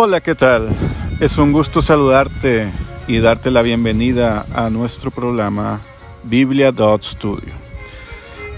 Hola, ¿qué tal? Es un gusto saludarte y darte la bienvenida a nuestro programa Biblia Studio.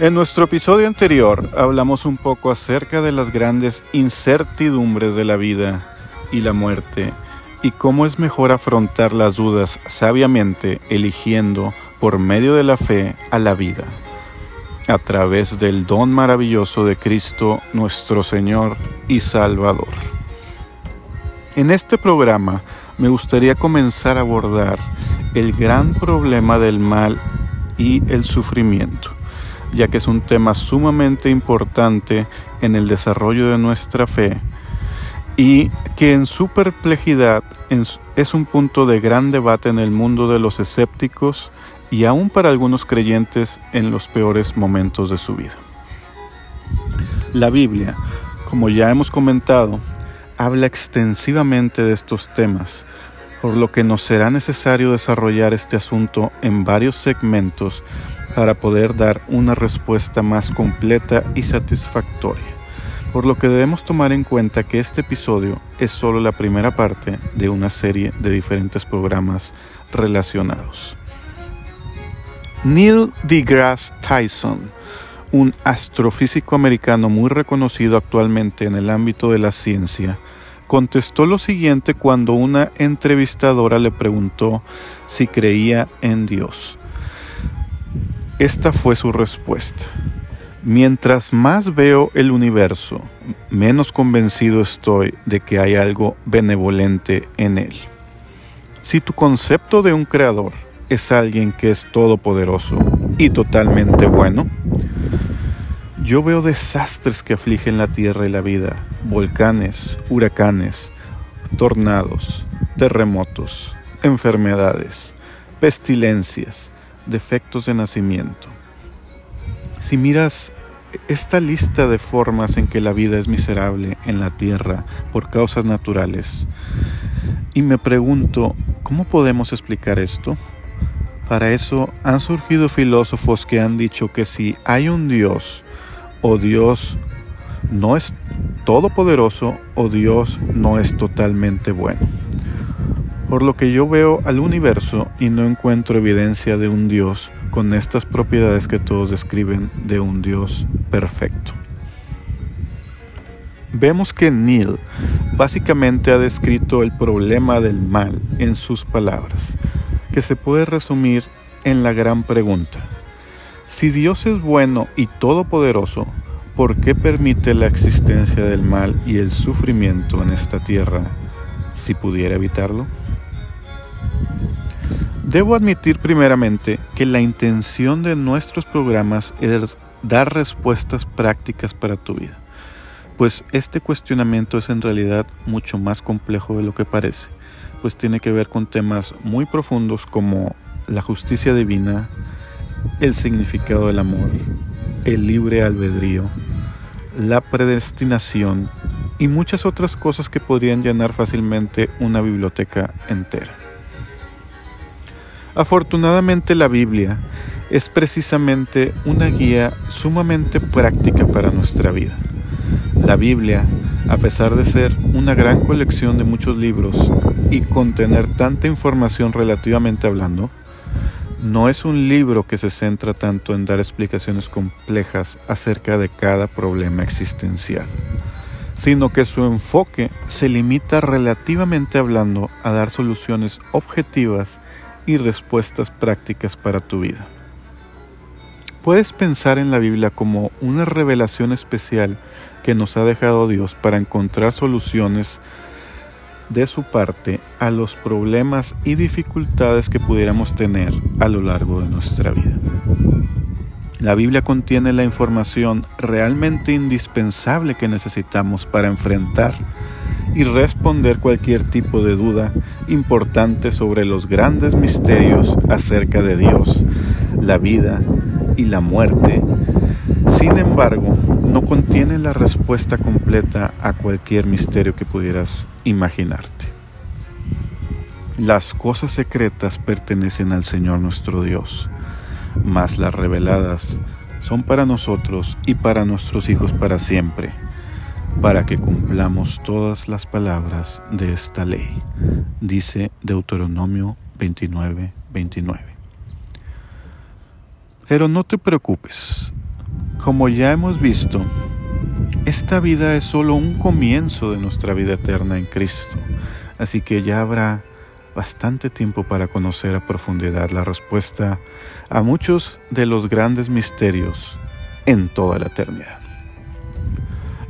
En nuestro episodio anterior hablamos un poco acerca de las grandes incertidumbres de la vida y la muerte y cómo es mejor afrontar las dudas sabiamente eligiendo por medio de la fe a la vida, a través del don maravilloso de Cristo nuestro Señor y Salvador. En este programa me gustaría comenzar a abordar el gran problema del mal y el sufrimiento, ya que es un tema sumamente importante en el desarrollo de nuestra fe y que en su perplejidad es un punto de gran debate en el mundo de los escépticos y aún para algunos creyentes en los peores momentos de su vida. La Biblia, como ya hemos comentado, habla extensivamente de estos temas, por lo que nos será necesario desarrollar este asunto en varios segmentos para poder dar una respuesta más completa y satisfactoria por lo que debemos tomar en cuenta que este episodio es solo la primera parte de una serie de diferentes programas relacionados. Neil deGrasse Tyson, un astrofísico americano muy reconocido actualmente en el ámbito de la ciencia, contestó lo siguiente cuando una entrevistadora le preguntó si creía en Dios. Esta fue su respuesta. Mientras más veo el universo, menos convencido estoy de que hay algo benevolente en él. Si tu concepto de un creador es alguien que es todopoderoso y totalmente bueno, yo veo desastres que afligen la tierra y la vida, volcanes, huracanes, tornados, terremotos, enfermedades, pestilencias, defectos de nacimiento si miras esta lista de formas en que la vida es miserable en la tierra por causas naturales, y me pregunto, ¿cómo podemos explicar esto? Para eso han surgido filósofos que han dicho que si hay un Dios, o Dios no es todopoderoso, o Dios no es totalmente bueno. Por lo que yo veo al universo y no encuentro evidencia de un Dios con estas propiedades que todos describen de un Dios perfecto. Vemos que Neil básicamente ha descrito el problema del mal en sus palabras, que se puede resumir en la gran pregunta. Si Dios es bueno y todopoderoso, ¿por qué permite la existencia del mal y el sufrimiento en esta tierra si pudiera evitarlo? Debo admitir primeramente que la intención de nuestros programas es dar respuestas prácticas para tu vida, pues este cuestionamiento es en realidad mucho más complejo de lo que parece, pues tiene que ver con temas muy profundos como la justicia divina, el significado del amor, el libre albedrío, la predestinación y muchas otras cosas que podrían llenar fácilmente una biblioteca entera. Afortunadamente la Biblia es precisamente una guía sumamente práctica para nuestra vida. La Biblia, a pesar de ser una gran colección de muchos libros y contener tanta información relativamente hablando, no es un libro que se centra tanto en dar explicaciones complejas acerca de cada problema existencial, sino que su enfoque se limita relativamente hablando a dar soluciones objetivas y respuestas prácticas para tu vida. Puedes pensar en la Biblia como una revelación especial que nos ha dejado Dios para encontrar soluciones de su parte a los problemas y dificultades que pudiéramos tener a lo largo de nuestra vida. La Biblia contiene la información realmente indispensable que necesitamos para enfrentar y responder cualquier tipo de duda importante sobre los grandes misterios acerca de Dios, la vida y la muerte. Sin embargo, no contiene la respuesta completa a cualquier misterio que pudieras imaginarte. Las cosas secretas pertenecen al Señor nuestro Dios, mas las reveladas son para nosotros y para nuestros hijos para siempre para que cumplamos todas las palabras de esta ley, dice Deuteronomio 29, 29. Pero no te preocupes, como ya hemos visto, esta vida es solo un comienzo de nuestra vida eterna en Cristo, así que ya habrá bastante tiempo para conocer a profundidad la respuesta a muchos de los grandes misterios en toda la eternidad.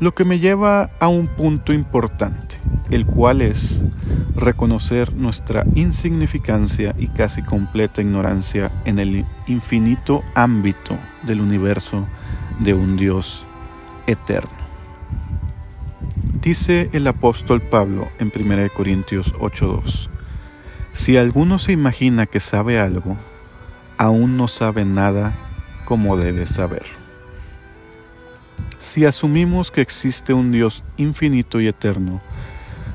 Lo que me lleva a un punto importante, el cual es reconocer nuestra insignificancia y casi completa ignorancia en el infinito ámbito del universo de un Dios eterno. Dice el apóstol Pablo en 1 Corintios 8:2, si alguno se imagina que sabe algo, aún no sabe nada como debe saberlo. Si asumimos que existe un Dios infinito y eterno,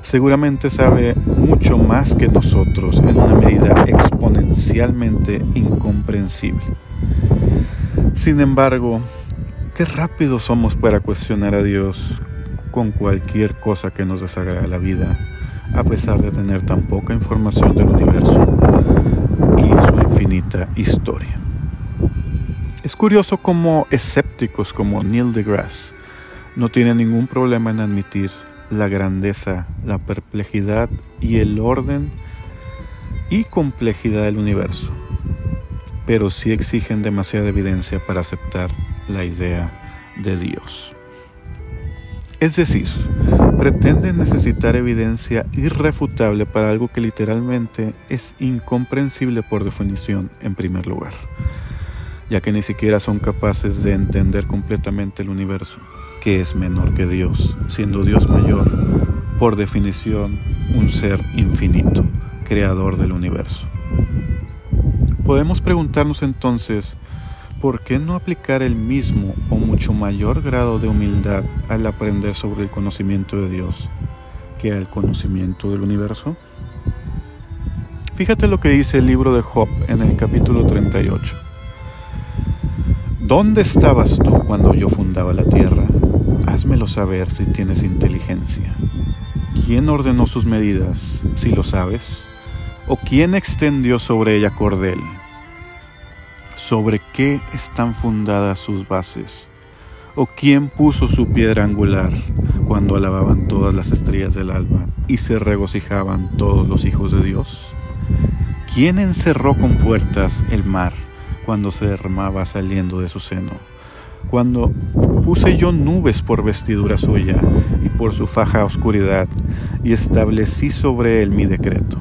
seguramente sabe mucho más que nosotros en una medida exponencialmente incomprensible. Sin embargo, qué rápido somos para cuestionar a Dios con cualquier cosa que nos desagrade la vida, a pesar de tener tan poca información del universo y su infinita historia. Es curioso cómo escépticos como Neil deGrasse no tienen ningún problema en admitir la grandeza, la perplejidad y el orden y complejidad del universo, pero sí exigen demasiada evidencia para aceptar la idea de Dios. Es decir, pretenden necesitar evidencia irrefutable para algo que literalmente es incomprensible por definición en primer lugar ya que ni siquiera son capaces de entender completamente el universo, que es menor que Dios, siendo Dios mayor, por definición, un ser infinito, creador del universo. Podemos preguntarnos entonces, ¿por qué no aplicar el mismo o mucho mayor grado de humildad al aprender sobre el conocimiento de Dios que al conocimiento del universo? Fíjate lo que dice el libro de Job en el capítulo 38. ¿Dónde estabas tú cuando yo fundaba la tierra? Házmelo saber si tienes inteligencia. ¿Quién ordenó sus medidas, si lo sabes? ¿O quién extendió sobre ella cordel? ¿Sobre qué están fundadas sus bases? ¿O quién puso su piedra angular cuando alababan todas las estrellas del alba y se regocijaban todos los hijos de Dios? ¿Quién encerró con puertas el mar? cuando se derramaba saliendo de su seno. Cuando puse yo nubes por vestidura suya y por su faja oscuridad, y establecí sobre él mi decreto.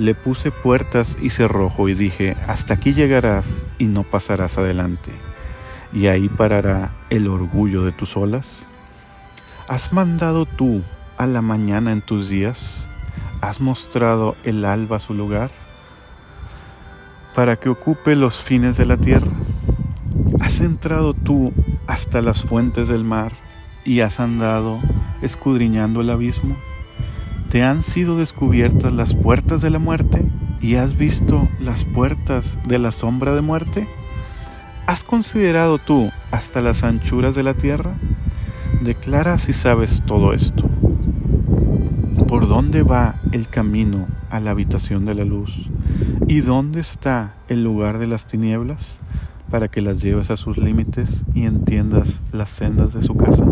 Le puse puertas y cerrojo y dije, hasta aquí llegarás y no pasarás adelante, y ahí parará el orgullo de tus olas. ¿Has mandado tú a la mañana en tus días? ¿Has mostrado el alba su lugar? para que ocupe los fines de la tierra. ¿Has entrado tú hasta las fuentes del mar y has andado escudriñando el abismo? ¿Te han sido descubiertas las puertas de la muerte y has visto las puertas de la sombra de muerte? ¿Has considerado tú hasta las anchuras de la tierra? Declara si sabes todo esto. ¿Por dónde va el camino a la habitación de la luz? ¿Y dónde está el lugar de las tinieblas? Para que las lleves a sus límites y entiendas las sendas de su casa.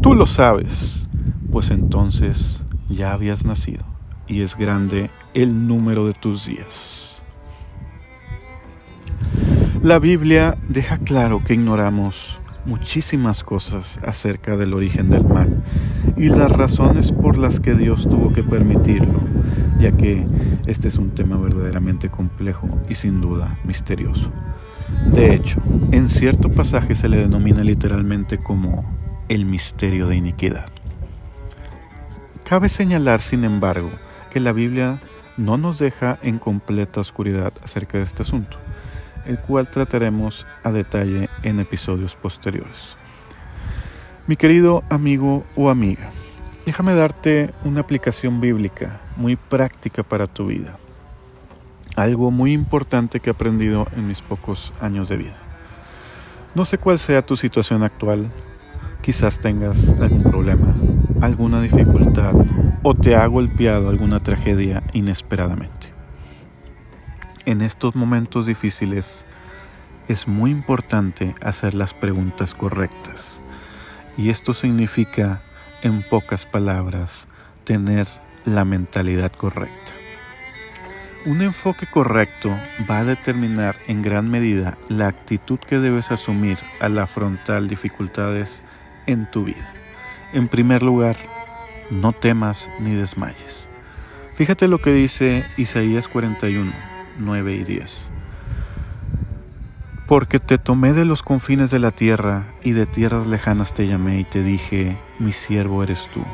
Tú lo sabes, pues entonces ya habías nacido y es grande el número de tus días. La Biblia deja claro que ignoramos muchísimas cosas acerca del origen del mal y las razones por las que Dios tuvo que permitirlo, ya que este es un tema verdaderamente complejo y sin duda misterioso. De hecho, en cierto pasaje se le denomina literalmente como el misterio de iniquidad. Cabe señalar, sin embargo, que la Biblia no nos deja en completa oscuridad acerca de este asunto el cual trataremos a detalle en episodios posteriores. Mi querido amigo o amiga, déjame darte una aplicación bíblica muy práctica para tu vida. Algo muy importante que he aprendido en mis pocos años de vida. No sé cuál sea tu situación actual, Quizás tengas algún problema, alguna dificultad o te ha golpeado alguna tragedia inesperadamente. En estos momentos difíciles es muy importante hacer las preguntas correctas. Y esto significa, en pocas palabras, tener la mentalidad correcta. Un enfoque correcto va a determinar en gran medida la actitud que debes asumir al afrontar dificultades en tu vida. En primer lugar, no temas ni desmayes. Fíjate lo que dice Isaías 41 9 y 10. Porque te tomé de los confines de la tierra y de tierras lejanas te llamé y te dije, mi siervo eres tú.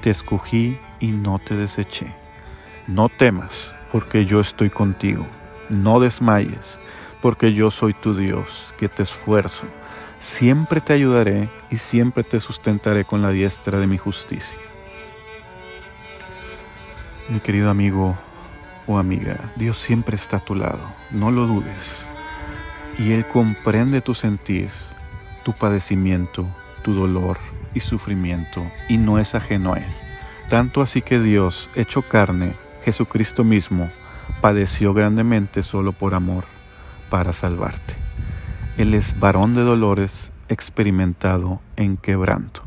Te escogí y no te deseché. No temas, porque yo estoy contigo. No desmayes, porque yo soy tu Dios, que te esfuerzo. Siempre te ayudaré y siempre te sustentaré con la diestra de mi justicia. Mi querido amigo, o amiga, Dios siempre está a tu lado, no lo dudes. Y Él comprende tu sentir, tu padecimiento, tu dolor y sufrimiento, y no es ajeno a Él. Tanto así que Dios, hecho carne, Jesucristo mismo, padeció grandemente solo por amor, para salvarte. Él es varón de dolores, experimentado en quebranto.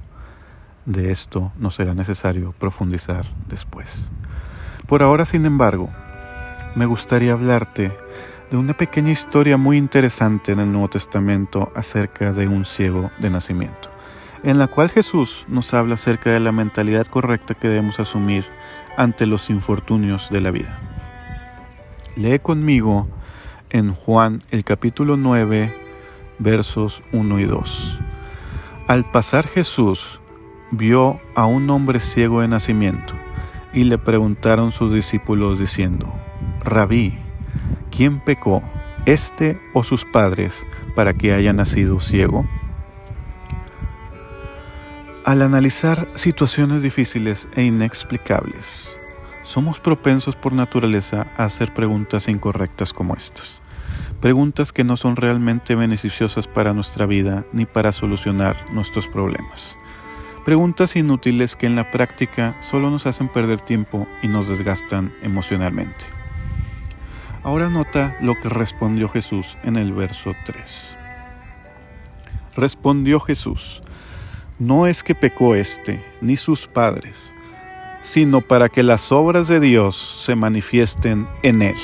De esto no será necesario profundizar después. Por ahora, sin embargo, me gustaría hablarte de una pequeña historia muy interesante en el Nuevo Testamento acerca de un ciego de nacimiento, en la cual Jesús nos habla acerca de la mentalidad correcta que debemos asumir ante los infortunios de la vida. Lee conmigo en Juan el capítulo 9, versos 1 y 2. Al pasar Jesús vio a un hombre ciego de nacimiento y le preguntaron sus discípulos diciendo, Rabí, ¿quién pecó, este o sus padres, para que haya nacido ciego? Al analizar situaciones difíciles e inexplicables, somos propensos por naturaleza a hacer preguntas incorrectas como estas. Preguntas que no son realmente beneficiosas para nuestra vida ni para solucionar nuestros problemas. Preguntas inútiles que en la práctica solo nos hacen perder tiempo y nos desgastan emocionalmente. Ahora nota lo que respondió Jesús en el verso 3. Respondió Jesús, no es que pecó éste ni sus padres, sino para que las obras de Dios se manifiesten en él.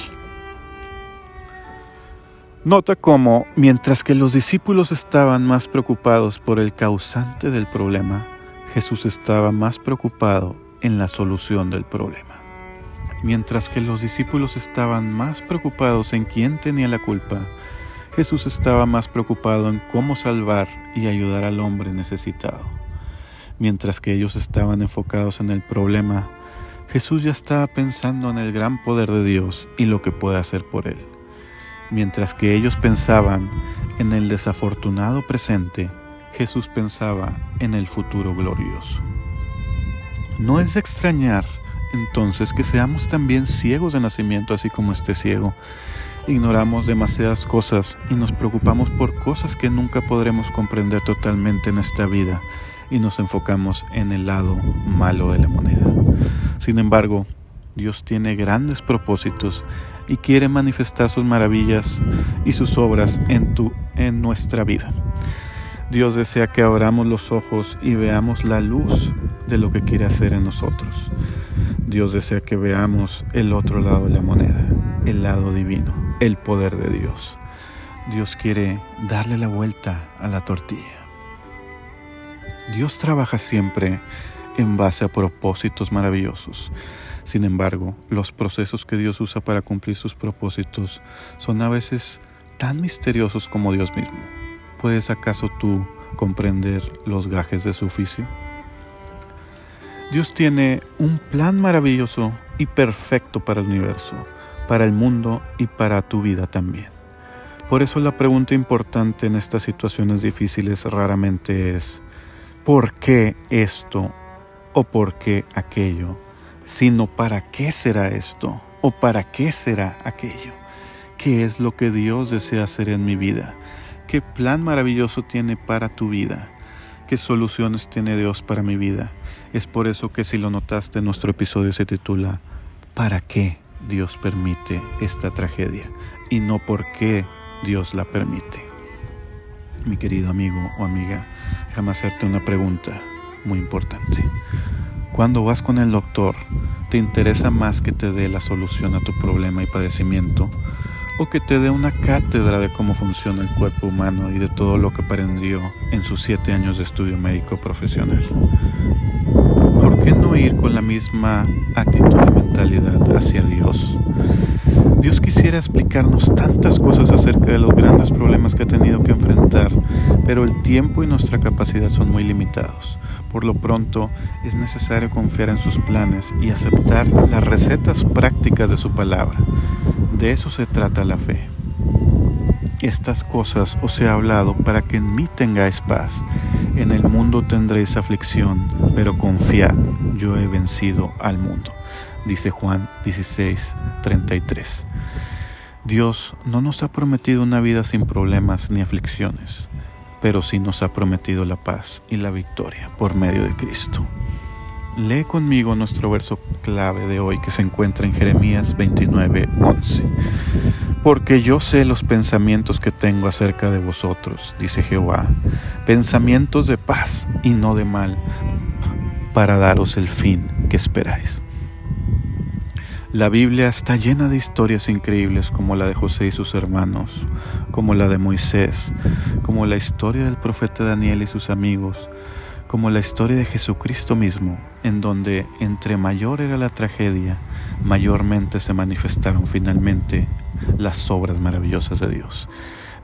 Nota cómo, mientras que los discípulos estaban más preocupados por el causante del problema, Jesús estaba más preocupado en la solución del problema. Mientras que los discípulos estaban más preocupados en quién tenía la culpa, Jesús estaba más preocupado en cómo salvar y ayudar al hombre necesitado. Mientras que ellos estaban enfocados en el problema, Jesús ya estaba pensando en el gran poder de Dios y lo que puede hacer por él. Mientras que ellos pensaban en el desafortunado presente, Jesús pensaba en el futuro glorioso. No es de extrañar entonces que seamos también ciegos de nacimiento, así como este ciego. Ignoramos demasiadas cosas y nos preocupamos por cosas que nunca podremos comprender totalmente en esta vida y nos enfocamos en el lado malo de la moneda. Sin embargo, Dios tiene grandes propósitos y quiere manifestar sus maravillas y sus obras en, tu, en nuestra vida. Dios desea que abramos los ojos y veamos la luz de lo que quiere hacer en nosotros. Dios desea que veamos el otro lado de la moneda, el lado divino, el poder de Dios. Dios quiere darle la vuelta a la tortilla. Dios trabaja siempre en base a propósitos maravillosos. Sin embargo, los procesos que Dios usa para cumplir sus propósitos son a veces tan misteriosos como Dios mismo. ¿Puedes acaso tú comprender los gajes de su oficio? Dios tiene un plan maravilloso y perfecto para el universo, para el mundo y para tu vida también. Por eso la pregunta importante en estas situaciones difíciles raramente es ¿por qué esto o por qué aquello? Sino ¿para qué será esto o para qué será aquello? ¿Qué es lo que Dios desea hacer en mi vida? ¿Qué plan maravilloso tiene para tu vida? qué soluciones tiene Dios para mi vida. Es por eso que si lo notaste, nuestro episodio se titula ¿Para qué Dios permite esta tragedia? Y no por qué Dios la permite. Mi querido amigo o amiga, déjame hacerte una pregunta muy importante. Cuando vas con el doctor, ¿te interesa más que te dé la solución a tu problema y padecimiento? ¿O que te dé una cátedra de cómo funciona el cuerpo humano y de todo lo que aprendió en sus siete años de estudio médico profesional? ¿Por qué no ir con la misma actitud y mentalidad hacia Dios? Dios quisiera explicarnos tantas cosas acerca de los grandes problemas que ha tenido que enfrentar, pero el tiempo y nuestra capacidad son muy limitados. Por lo pronto, es necesario confiar en sus planes y aceptar las recetas prácticas de su palabra. De eso se trata la fe. Estas cosas os he hablado para que en mí tengáis paz. En el mundo tendréis aflicción, pero confiad, yo he vencido al mundo dice Juan 16, 33. Dios no nos ha prometido una vida sin problemas ni aflicciones, pero sí nos ha prometido la paz y la victoria por medio de Cristo. Lee conmigo nuestro verso clave de hoy que se encuentra en Jeremías 29, 11. Porque yo sé los pensamientos que tengo acerca de vosotros, dice Jehová, pensamientos de paz y no de mal, para daros el fin que esperáis. La Biblia está llena de historias increíbles como la de José y sus hermanos, como la de Moisés, como la historia del profeta Daniel y sus amigos, como la historia de Jesucristo mismo, en donde entre mayor era la tragedia, mayormente se manifestaron finalmente las obras maravillosas de Dios.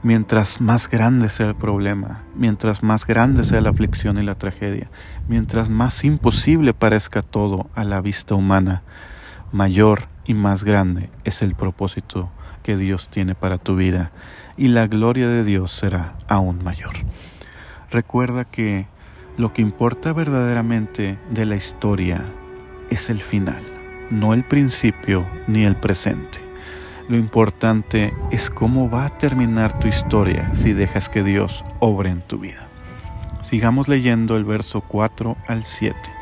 Mientras más grande sea el problema, mientras más grande sea la aflicción y la tragedia, mientras más imposible parezca todo a la vista humana, mayor y más grande es el propósito que Dios tiene para tu vida y la gloria de Dios será aún mayor. Recuerda que lo que importa verdaderamente de la historia es el final, no el principio ni el presente. Lo importante es cómo va a terminar tu historia si dejas que Dios obre en tu vida. Sigamos leyendo el verso 4 al 7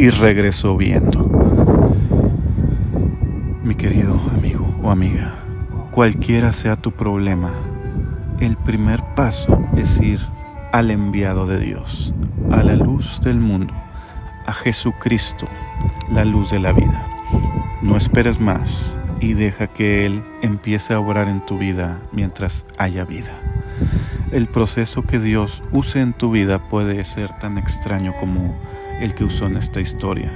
y regresó viendo. Mi querido amigo o amiga, cualquiera sea tu problema, el primer paso es ir al enviado de Dios, a la luz del mundo, a Jesucristo, la luz de la vida. No esperes más y deja que Él empiece a obrar en tu vida mientras haya vida. El proceso que Dios use en tu vida puede ser tan extraño como el que usó en esta historia,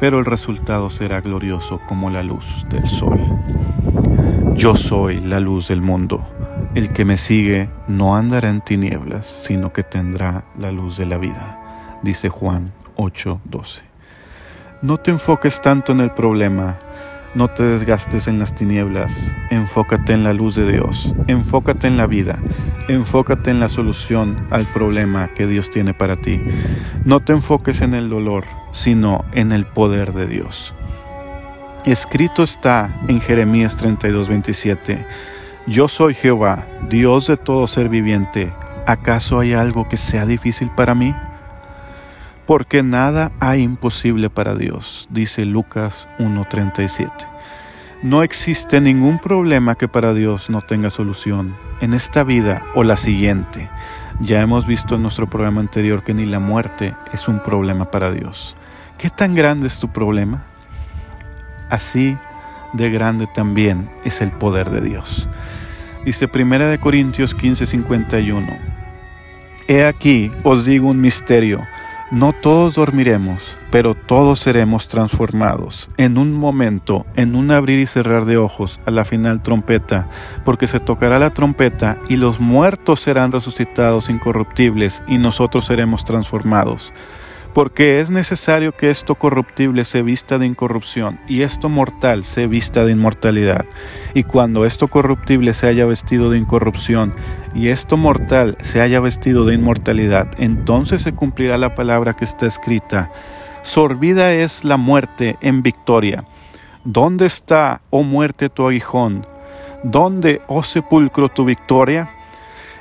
pero el resultado será glorioso como la luz del sol. Yo soy la luz del mundo. El que me sigue no andará en tinieblas, sino que tendrá la luz de la vida, dice Juan 8:12. No te enfoques tanto en el problema, no te desgastes en las tinieblas, enfócate en la luz de Dios, enfócate en la vida, enfócate en la solución al problema que Dios tiene para ti. No te enfoques en el dolor, sino en el poder de Dios. Escrito está en Jeremías 32:27, Yo soy Jehová, Dios de todo ser viviente. ¿Acaso hay algo que sea difícil para mí? Porque nada hay imposible para Dios, dice Lucas 1.37. No existe ningún problema que para Dios no tenga solución, en esta vida o la siguiente. Ya hemos visto en nuestro programa anterior que ni la muerte es un problema para Dios. ¿Qué tan grande es tu problema? Así de grande también es el poder de Dios. Dice 1 Corintios 15:51. He aquí, os digo un misterio No todos dormiremos, pero todos seremos transformados en un momento, en un abrir y cerrar de ojos, a la final trompeta, porque se tocará la trompeta y los muertos serán resucitados incorruptibles y nosotros seremos transformados porque es necesario que esto corruptible se vista de incorrupción y esto mortal se vista de inmortalidad. Y cuando esto corruptible se haya vestido de incorrupción y esto mortal se haya vestido de inmortalidad, entonces se cumplirá la palabra que está escrita. Sorbida es la muerte en victoria. ¿Dónde está, oh muerte, tu aguijón? ¿Dónde, oh sepulcro, tu victoria?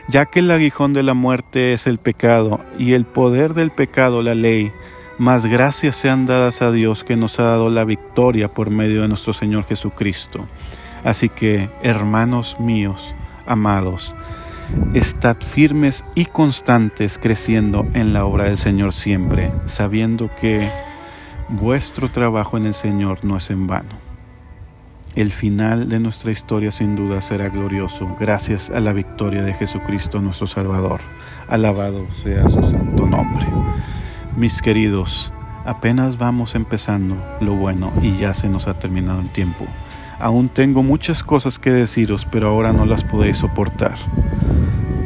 Ya que el aguijón de la muerte es el pecado y el poder del pecado la ley, más gracias sean dadas a Dios que nos ha dado la victoria por medio de nuestro Señor Jesucristo. Así que, hermanos míos, amados, estad firmes y constantes creciendo en la obra del Señor siempre, sabiendo que vuestro trabajo en el Señor no es en vano. El final de nuestra historia sin duda será glorioso gracias a la victoria de Jesucristo nuestro Salvador. Alabado sea su santo nombre. Mis queridos, apenas vamos empezando lo bueno y ya se nos ha terminado el tiempo. Aún tengo muchas cosas que deciros, pero ahora no las podéis soportar.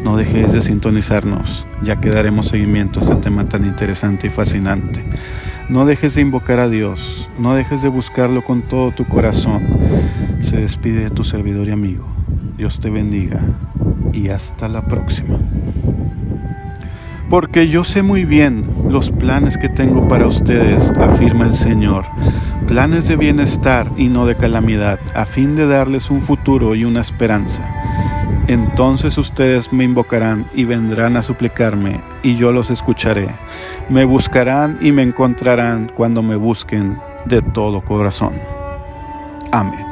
No dejéis de sintonizarnos, ya que daremos seguimiento a este tema tan interesante y fascinante. No dejes de invocar a Dios, no dejes de buscarlo con todo tu corazón. Se despide de tu servidor y amigo. Dios te bendiga y hasta la próxima. Porque yo sé muy bien los planes que tengo para ustedes, afirma el Señor, planes de bienestar y no de calamidad, a fin de darles un futuro y una esperanza. Entonces ustedes me invocarán y vendrán a suplicarme, y yo los escucharé. Me buscarán y me encontrarán cuando me busquen de todo corazón. Amén.